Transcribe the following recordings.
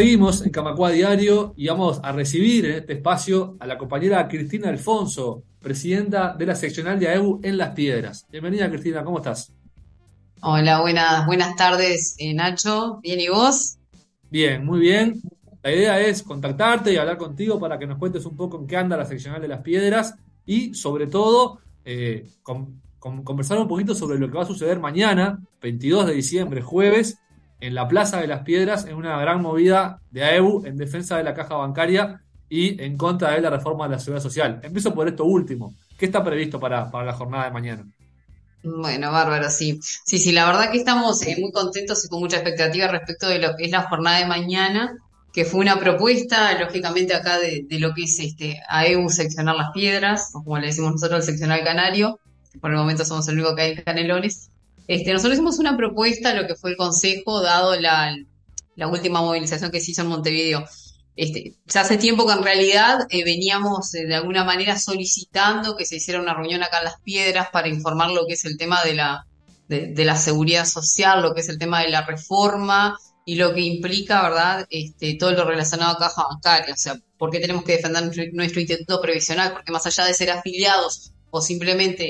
Seguimos en Camacua Diario y vamos a recibir en este espacio a la compañera Cristina Alfonso, presidenta de la seccional de AEU en Las Piedras. Bienvenida Cristina, ¿cómo estás? Hola, buenas, buenas tardes, eh, Nacho. ¿Bien y vos? Bien, muy bien. La idea es contactarte y hablar contigo para que nos cuentes un poco en qué anda la seccional de Las Piedras y sobre todo eh, con- con- conversar un poquito sobre lo que va a suceder mañana, 22 de diciembre, jueves, en la Plaza de las Piedras, en una gran movida de AEU en defensa de la caja bancaria y en contra de la reforma de la seguridad social. Empiezo por esto último. ¿Qué está previsto para, para la jornada de mañana? Bueno, bárbaro, sí. Sí, sí, la verdad que estamos eh, muy contentos y con mucha expectativa respecto de lo que es la jornada de mañana, que fue una propuesta, lógicamente, acá de, lo que es este AEU seccionar las piedras, o como le decimos nosotros, el seccionar canario. Por el momento somos el único que hay en Canelones. Este, nosotros hicimos una propuesta lo que fue el consejo, dado la, última movilización que se hizo en Montevideo. Este, hace tiempo que en realidad eh, veníamos eh, de alguna manera solicitando que se hiciera una reunión acá en Las Piedras para informar lo que es el tema de la, de, la seguridad social, lo que es el tema de la reforma y lo que implica, ¿verdad? Este, todo lo relacionado a caja bancaria. O sea, ¿por qué tenemos que defender nuestro, nuestro instituto previsional? Porque más allá de ser afiliados o simplemente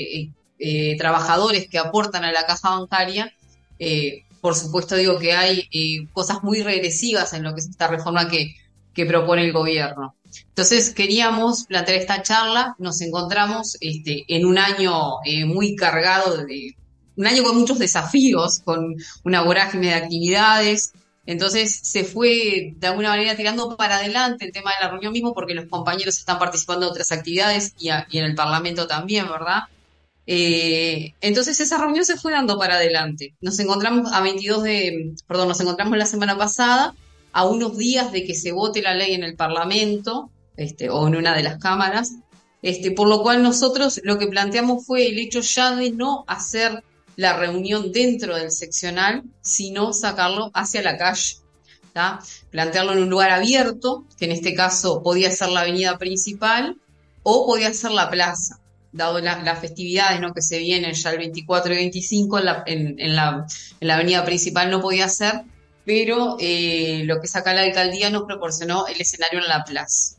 eh, trabajadores que aportan a la caja bancaria, eh, por supuesto digo que hay eh, cosas muy regresivas en lo que es esta reforma que, propone el gobierno. Entonces queríamos plantear esta charla, nos encontramos este, en un año muy cargado, de, un año con muchos desafíos, con una vorágine de actividades, entonces se fue de alguna manera tirando para adelante el tema de la reunión mismo porque los compañeros están participando en otras actividades y, y en el Parlamento también, ¿verdad? Eh, entonces esa reunión se fue dando para adelante. Nos encontramos a 22 de, perdón, nos encontramos la semana pasada a unos días de que se vote la ley en el Parlamento, este, o en una de las cámaras, este, por lo cual nosotros lo que planteamos fue el hecho ya de no hacer la reunión dentro del seccional, sino sacarlo hacia la calle. ¿tá? Plantearlo en un lugar abierto, que en este caso podía ser la avenida principal o podía ser la plaza dado la, las festividades que se vienen ya el 24 y 25 en la, en, en la, en la avenida principal no podía ser, pero eh, lo que saca la alcaldía nos proporcionó el escenario en la plaza.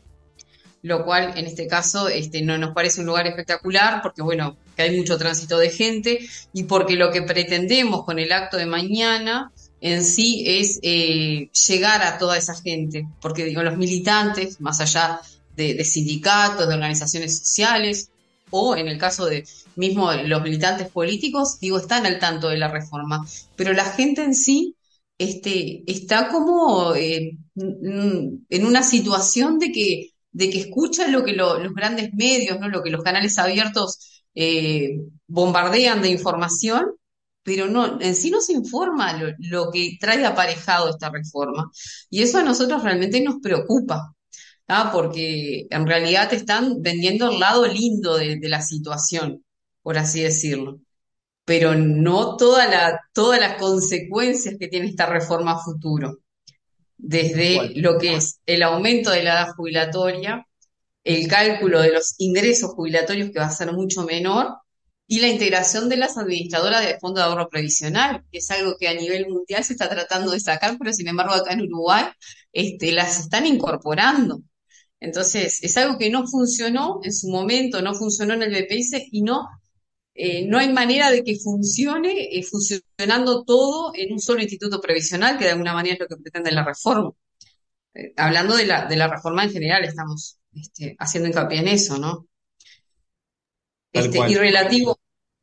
Lo cual en este caso este, no nos parece un lugar espectacular porque bueno, que hay mucho tránsito de gente y porque lo que pretendemos con el acto de mañana en sí es eh, llegar a toda esa gente, porque digo, los militantes, más allá de sindicatos, de organizaciones sociales, o en el caso de mismo los militantes políticos, digo, están al tanto de la reforma, pero la gente en sí este, está como eh, en una situación de que, de que escucha lo que lo, los grandes medios, ¿no? lo que los canales abiertos eh, bombardean de información, pero no, en sí no se informa lo que trae aparejado esta reforma. Y eso a nosotros realmente nos preocupa. ¿Ah? porque en realidad te están vendiendo el lado lindo de, de, la situación, por así decirlo, pero no toda la, todas las consecuencias que tiene esta reforma a futuro, desde lo que es el aumento de la edad jubilatoria, el cálculo de los ingresos jubilatorios que va a ser mucho menor, y la integración de las administradoras de fondo de ahorro previsional, que es algo que a nivel mundial se está tratando de sacar, pero sin embargo acá en Uruguay este, las están incorporando. Entonces, es algo que no funcionó en su momento, no funcionó en el BPS y no, eh, no hay manera de que funcione eh, funcionando todo en un solo instituto previsional, que de alguna manera es lo que pretende la reforma. Eh, hablando de la, de la reforma en general, estamos este, haciendo hincapié en eso, ¿no? Este, y relativo,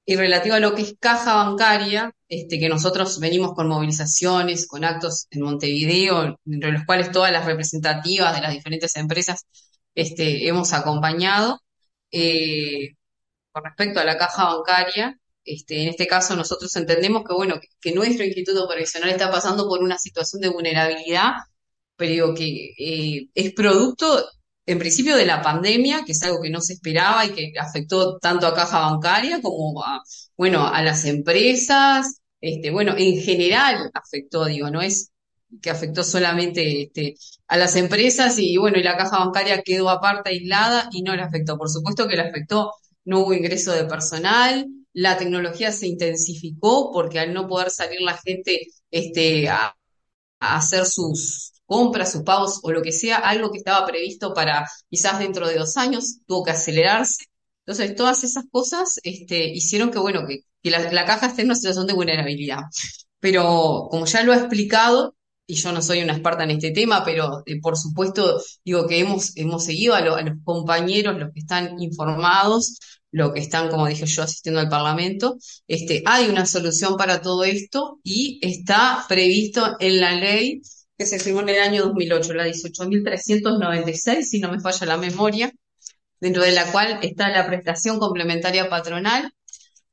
y relativo a lo que es caja bancaria, este, que nosotros venimos con movilizaciones, con actos en Montevideo, entre los cuales todas las representativas de las diferentes empresas este, hemos acompañado. Eh, con respecto a la caja bancaria, este, en este caso nosotros entendemos que, bueno, que, nuestro instituto previsional está pasando por una situación de vulnerabilidad, pero que eh, es producto en principio de la pandemia, que es algo que no se esperaba y que afectó tanto a caja bancaria como a, bueno, a las empresas, este, bueno, en general afectó, digo, no es que afectó solamente este, a las empresas y bueno, y la caja bancaria quedó aparte, aislada y no le afectó. Por supuesto que le afectó, no hubo ingreso de personal, la tecnología se intensificó porque al no poder salir la gente este, a, a hacer sus, compras, sus pagos o lo que sea, algo que estaba previsto para quizás dentro de dos años, tuvo que acelerarse. Entonces, todas esas cosas este, hicieron que, bueno, que, la, caja esté en una situación de vulnerabilidad. Pero como ya lo ha explicado, y yo no soy una experta en este tema, pero eh, por supuesto digo que hemos, hemos seguido a, los compañeros, los que están informados, los que están, como dije yo, asistiendo al Parlamento. Este, hay una solución para todo esto y está previsto en la ley que se firmó en el año 2008, la 18.396, si no me falla la memoria, dentro de la cual está la prestación complementaria patronal.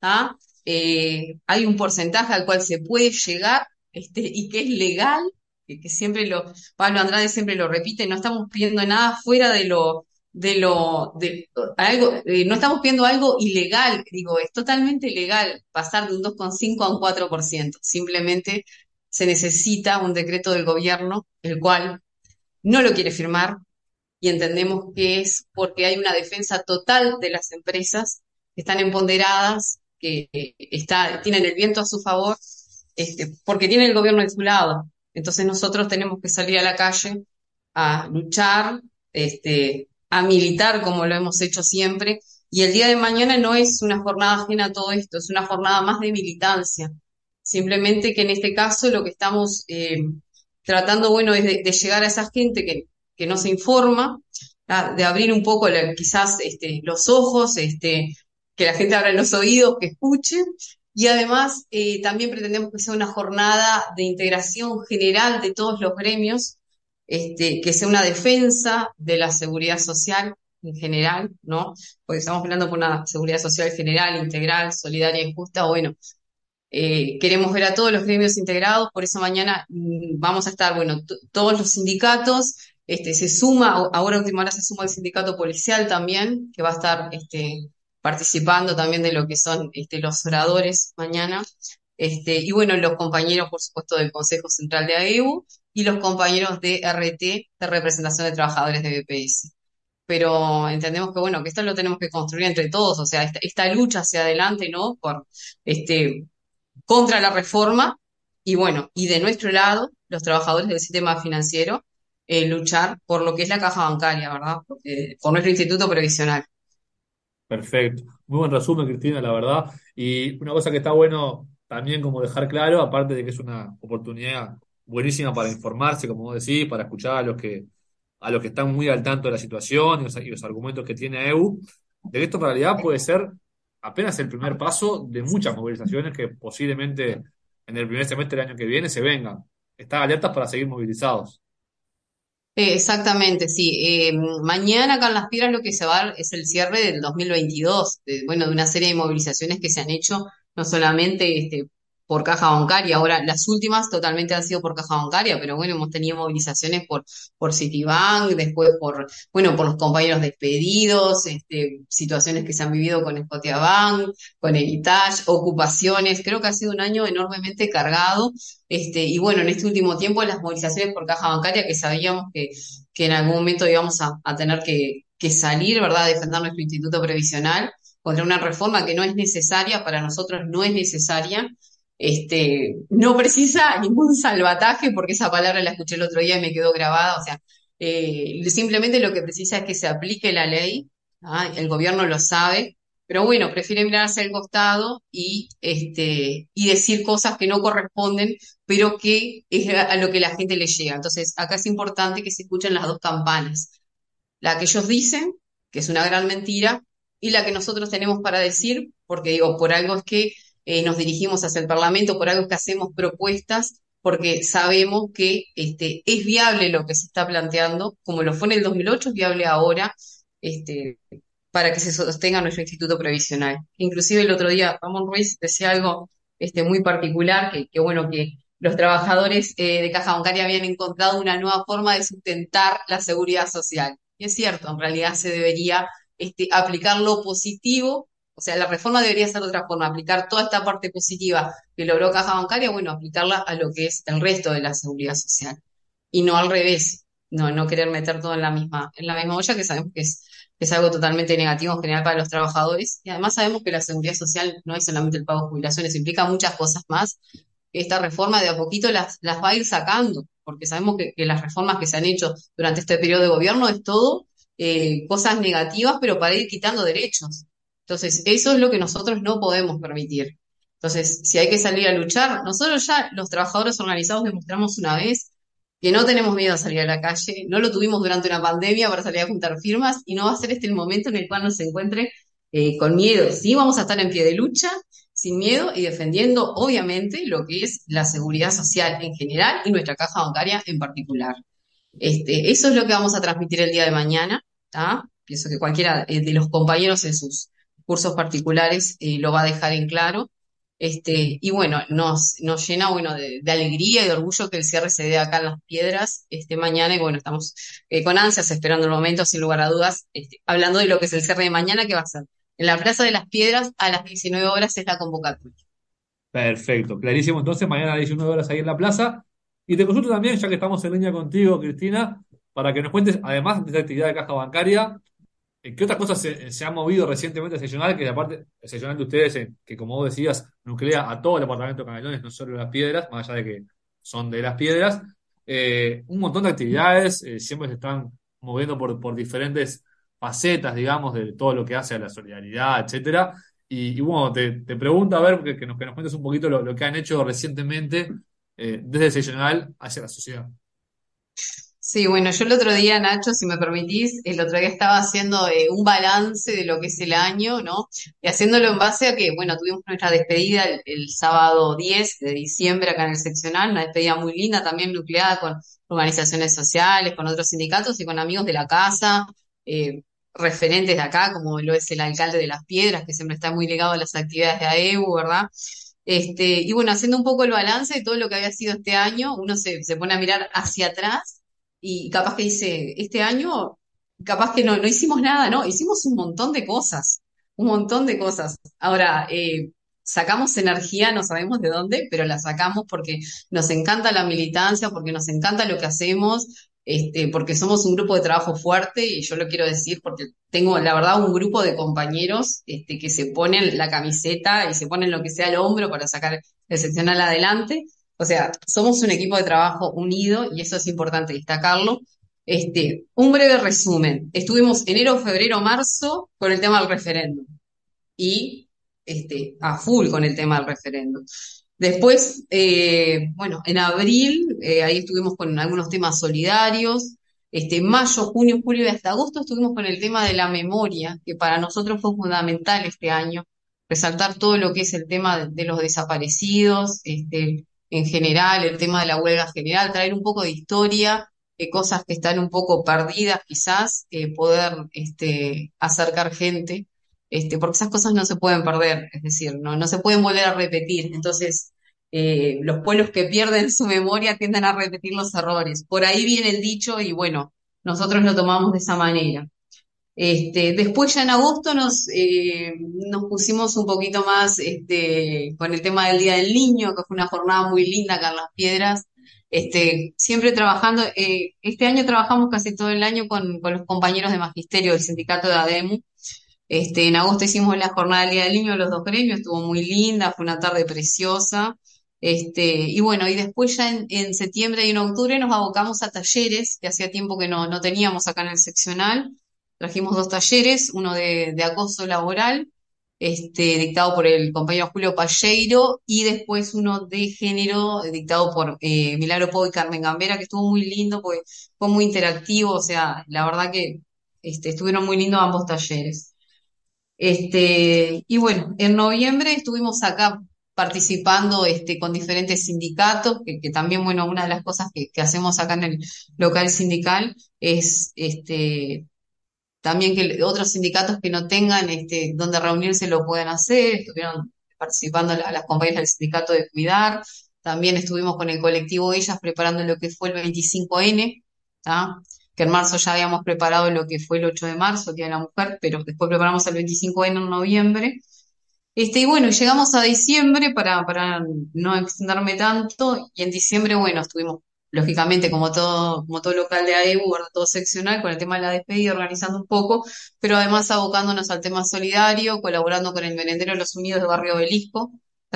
¿ah? Eh, hay un porcentaje al cual se puede llegar este, y que es legal que, siempre lo, Pablo Andrade siempre lo repite, no estamos pidiendo nada fuera de lo, de lo, de algo, eh, no estamos pidiendo algo ilegal, digo, es totalmente legal pasar de un 2,5 a un 4%, simplemente se necesita un decreto del gobierno, el cual no lo quiere firmar, y entendemos que es porque hay una defensa total de las empresas que están empoderadas, que tienen el viento a su favor, este, porque tiene el gobierno de su lado. Entonces nosotros tenemos que salir a la calle a luchar, este, a militar como lo hemos hecho siempre. Y el día de mañana no es una jornada ajena a todo esto, es una jornada más de militancia. Simplemente que en este caso lo que estamos eh, tratando, bueno, es de, llegar a esa gente que, que no se informa, de abrir un poco quizás este, los ojos, este, que la gente abra los oídos, que escuche y además eh, también pretendemos que sea una jornada de integración general de todos los gremios, este, que sea una defensa de la seguridad social en general, ¿no? Porque estamos hablando por una seguridad social general, integral, solidaria y justa. Bueno, eh, queremos ver a todos los gremios integrados, por eso mañana mm, vamos a estar, bueno, todos los sindicatos, este, se suma, ahora última hora se suma el sindicato policial también, que va a estar este, participando también de lo que son este, los oradores mañana. Este, y bueno, los compañeros, por supuesto, del Consejo Central de AEU y los compañeros de RT, de representación de trabajadores de BPS. Pero entendemos que, bueno, que esto lo tenemos que construir entre todos, o sea, esta, lucha hacia adelante, ¿no? Por, este, contra la reforma y, bueno, y de nuestro lado, los trabajadores del sistema financiero, eh, luchar por lo que es la caja bancaria, ¿verdad? por nuestro instituto previsional. Perfecto. Muy buen resumen, Cristina, la verdad. Y una cosa que está bueno también como dejar claro, aparte de que es una oportunidad buenísima para informarse, como vos decís, para escuchar a los que, a los que están muy al tanto de la situación y los, argumentos que tiene EU, de que esto en realidad puede ser apenas el primer paso de muchas movilizaciones que posiblemente en el primer semestre del año que viene se vengan. Están alertas para seguir movilizados. Exactamente, sí. Eh, mañana acá en Las Piedras lo que se va a dar es el cierre del 2022, de, bueno, de una serie de movilizaciones que se han hecho, no solamente este, por caja bancaria. Ahora, las últimas totalmente han sido por caja bancaria, pero bueno, hemos tenido movilizaciones por, por Citibank, después por, bueno, por los compañeros despedidos, este, situaciones que se han vivido con Scotiabank, con Heritage, ocupaciones. Creo que ha sido un año enormemente cargado. Este, y bueno, en este último tiempo las movilizaciones por caja bancaria que sabíamos que, que en algún momento íbamos a, tener que, que salir, ¿verdad?, a defender nuestro instituto previsional contra una reforma que no es necesaria, para nosotros no es necesaria, este, no precisa ningún salvataje, porque esa palabra la escuché el otro día y me quedó grabada, o sea, eh, simplemente lo que precisa es que se aplique la ley, ¿ah? el gobierno lo sabe, pero bueno, prefiere mirarse al costado y, este, y decir cosas que no corresponden, pero que es a lo que la gente le llega. Entonces, acá es importante que se escuchen las dos campanas, la que ellos dicen, que es una gran mentira, y la que nosotros tenemos para decir, porque digo, por algo es que eh, nos dirigimos hacia el Parlamento, por algo que hacemos propuestas, porque sabemos que este, es viable lo que se está planteando, como lo fue en el 2008, es viable ahora, este, para que se sostenga nuestro instituto previsional. Inclusive el otro día Ramón Ruiz decía algo este, muy particular, que, bueno, que los trabajadores eh, de caja bancaria habían encontrado una nueva forma de sustentar la seguridad social. Y es cierto, en realidad se debería aplicar lo positivo o sea, la reforma debería ser de otra forma, aplicar toda esta parte positiva que logró Caja Bancaria, bueno, aplicarla a lo que es el resto de la seguridad social. Y no al revés, no, no querer meter todo en la misma, en la misma olla, que sabemos que es, es algo totalmente negativo en general para los trabajadores. Y además sabemos que la seguridad social no es solamente el pago de jubilaciones, implica muchas cosas más. esta reforma de a poquito las, las va a ir sacando, porque sabemos que, las reformas que se han hecho durante este periodo de gobierno es todo eh, cosas negativas, pero para ir quitando derechos. Entonces, eso es lo que nosotros no podemos permitir. Entonces, si hay que salir a luchar, nosotros ya los trabajadores organizados demostramos una vez que no tenemos miedo a salir a la calle, no lo tuvimos durante una pandemia para salir a juntar firmas y no va a ser este el momento en el cual nos encuentre eh, con miedo. Sí, vamos a estar en pie de lucha, sin miedo y defendiendo, obviamente, lo que es la seguridad social en general y nuestra caja bancaria en particular. Este, eso es lo que vamos a transmitir el día de mañana. Pienso que cualquiera eh, de los compañeros en sus cursos particulares eh, lo va a dejar en claro. Este, y bueno, nos, nos llena bueno, de, alegría y de orgullo que el cierre se dé acá en Las Piedras este, mañana. Y bueno, estamos eh, con ansias esperando el momento, sin lugar a dudas, este, hablando de lo que es el cierre de mañana, que va a ser en la Plaza de las Piedras a las 19 horas es la convocatoria. Perfecto, clarísimo. Entonces, mañana a las 19 horas ahí en la plaza. Y te consulto también, ya que estamos en línea contigo, Cristina, para que nos cuentes, además de esta actividad de caja bancaria, ¿qué otras cosas se, han movido recientemente seccional? Que aparte, seccional de ustedes, eh, que como vos decías, nuclea a todo el departamento de Canelones, no solo las piedras, más allá de que son de las piedras. Eh, un montón de actividades, siempre se están moviendo por, por diferentes facetas, digamos, de todo lo que hace a la solidaridad, etcétera. Y, bueno, te, te, pregunto a ver que, nos, que nos cuentes un poquito lo, lo que han hecho recientemente desde seccional hacia la sociedad. Sí, bueno, yo el otro día, Nacho, si me permitís, el otro día estaba haciendo eh, un balance de lo que es el año, ¿no? Y haciéndolo en base a que, bueno, tuvimos nuestra despedida el, sábado 10 de diciembre acá en el seccional, una despedida muy linda, también nucleada con organizaciones sociales, con otros sindicatos y con amigos de la casa, eh, referentes de acá, como lo es el alcalde de Las Piedras, que siempre está muy ligado a las actividades de AEU, ¿verdad? Este, y bueno, haciendo un poco el balance de todo lo que había sido este año, uno se, se pone a mirar hacia atrás y capaz que dice, este año, capaz que no, no hicimos nada, no, hicimos un montón de cosas, un montón de cosas. Ahora, eh, sacamos energía, no sabemos de dónde, pero la sacamos porque nos encanta la militancia, porque nos encanta lo que hacemos, este, porque somos un grupo de trabajo fuerte, y yo lo quiero decir porque tengo, la verdad, un grupo de compañeros este, que se ponen la camiseta y se ponen lo que sea al hombro para sacar el seccional adelante. O sea, somos un equipo de trabajo unido y eso es importante destacarlo. Este, un breve resumen. Estuvimos enero, febrero, marzo con el tema del referéndum y este, a full con el tema del referéndum. Después, eh, bueno, en abril, eh, ahí estuvimos con algunos temas solidarios. Este, mayo, junio, julio y hasta agosto estuvimos con el tema de la memoria, que para nosotros fue fundamental este año, resaltar todo lo que es el tema de, los desaparecidos, este, en general, el tema de la huelga general, traer un poco de historia, eh, cosas que están un poco perdidas quizás, eh, poder este, acercar gente, este, porque esas cosas no se pueden perder, es decir, no, no se pueden volver a repetir. Entonces, eh, los pueblos que pierden su memoria tienden a repetir los errores. Por ahí viene el dicho y bueno, nosotros lo tomamos de esa manera. Este, después ya en agosto nos, eh, nos pusimos un poquito más este, con el tema del Día del Niño, que fue una jornada muy linda acá en Las Piedras. Este, siempre trabajando, eh, este año trabajamos casi todo el año con, con, los compañeros de magisterio del sindicato de ADEMU. Este, en agosto hicimos la jornada del Día del Niño, los dos gremios, estuvo muy linda, fue una tarde preciosa. Este, y bueno, y después ya en, en, septiembre y en octubre nos abocamos a talleres, que hacía tiempo que no, no teníamos acá en el seccional. Trajimos dos talleres, uno de, acoso laboral, este, dictado por el compañero Julio Palleiro, y después uno de género, dictado por eh, Milagro Pau y Carmen Gambera, que estuvo muy lindo, porque fue muy interactivo, o sea, la verdad que este, estuvieron muy lindos ambos talleres. Este, y bueno, en noviembre estuvimos acá participando este, con diferentes sindicatos, que, también, bueno, una de las cosas que, que, hacemos acá en el local sindical es este, también que otros sindicatos que no tengan este, donde reunirse lo puedan hacer, estuvieron participando a las compañías del sindicato de cuidar, también estuvimos con el colectivo Ellas preparando lo que fue el 25N, que en marzo ya habíamos preparado lo que fue el 8 de marzo, Día de la Mujer, pero después preparamos el 25N en noviembre. Este, y bueno, llegamos a diciembre para, para no extenderme tanto, y en diciembre, bueno, estuvimos lógicamente, como todo, como todo local de AEU, todo seccional, con el tema de la despedida, organizando un poco, pero además abocándonos al tema solidario, colaborando con el merendero de los Unidos de Barrio Belisco,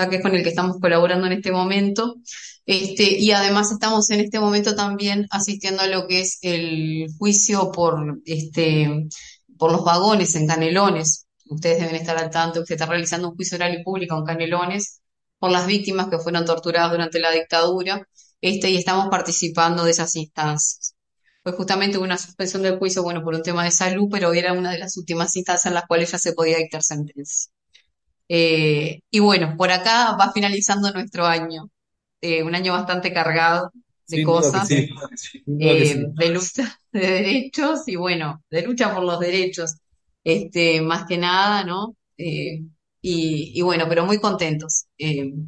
que es con el que estamos colaborando en este momento. Este, y además estamos en este momento también asistiendo a lo que es el juicio por, este, por los vagones en Canelones. Ustedes deben estar al tanto que se está realizando un juicio oral y público en Canelones por las víctimas que fueron torturadas durante la dictadura, este, y estamos participando de esas instancias. Pues justamente hubo una suspensión del juicio, bueno, por un tema de salud, pero era una de las últimas instancias en las cuales ya se podía dictar sentencia. Eh, y bueno, por acá va finalizando nuestro año, eh, un año bastante cargado de cosas, eh, de lucha de derechos y bueno, de lucha por los derechos, este, más que nada, ¿no? Y, bueno, pero muy contentos.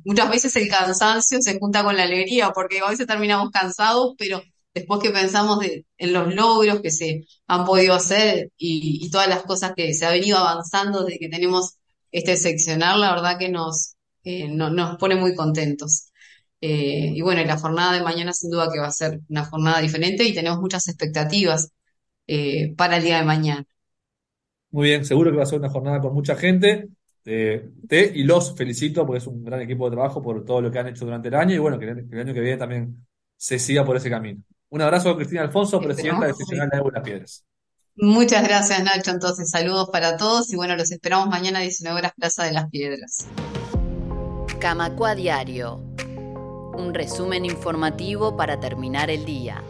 muchas veces el cansancio se junta con la alegría, porque a veces terminamos cansados, pero después que pensamos en los logros que se han podido hacer y, todas las cosas que se ha venido avanzando desde que tenemos este seccionar, la verdad que nos, eh, nos pone muy contentos. Eh, y bueno, la jornada de mañana sin duda que va a ser una jornada diferente y tenemos muchas expectativas eh, para el día de mañana. Muy bien, seguro que va a ser una jornada con mucha gente. Te y los felicito porque es un gran equipo de trabajo por todo lo que han hecho durante el año y bueno, que el, año que viene también se siga por ese camino. Un abrazo a Cristina Alfonso, presidenta de Seccional de Las Piedras. Muchas gracias, Nacho. Entonces, saludos para todos y bueno, los esperamos mañana a 19 horas, Plaza de las Piedras. Camacua Diario. Un resumen informativo para terminar el día.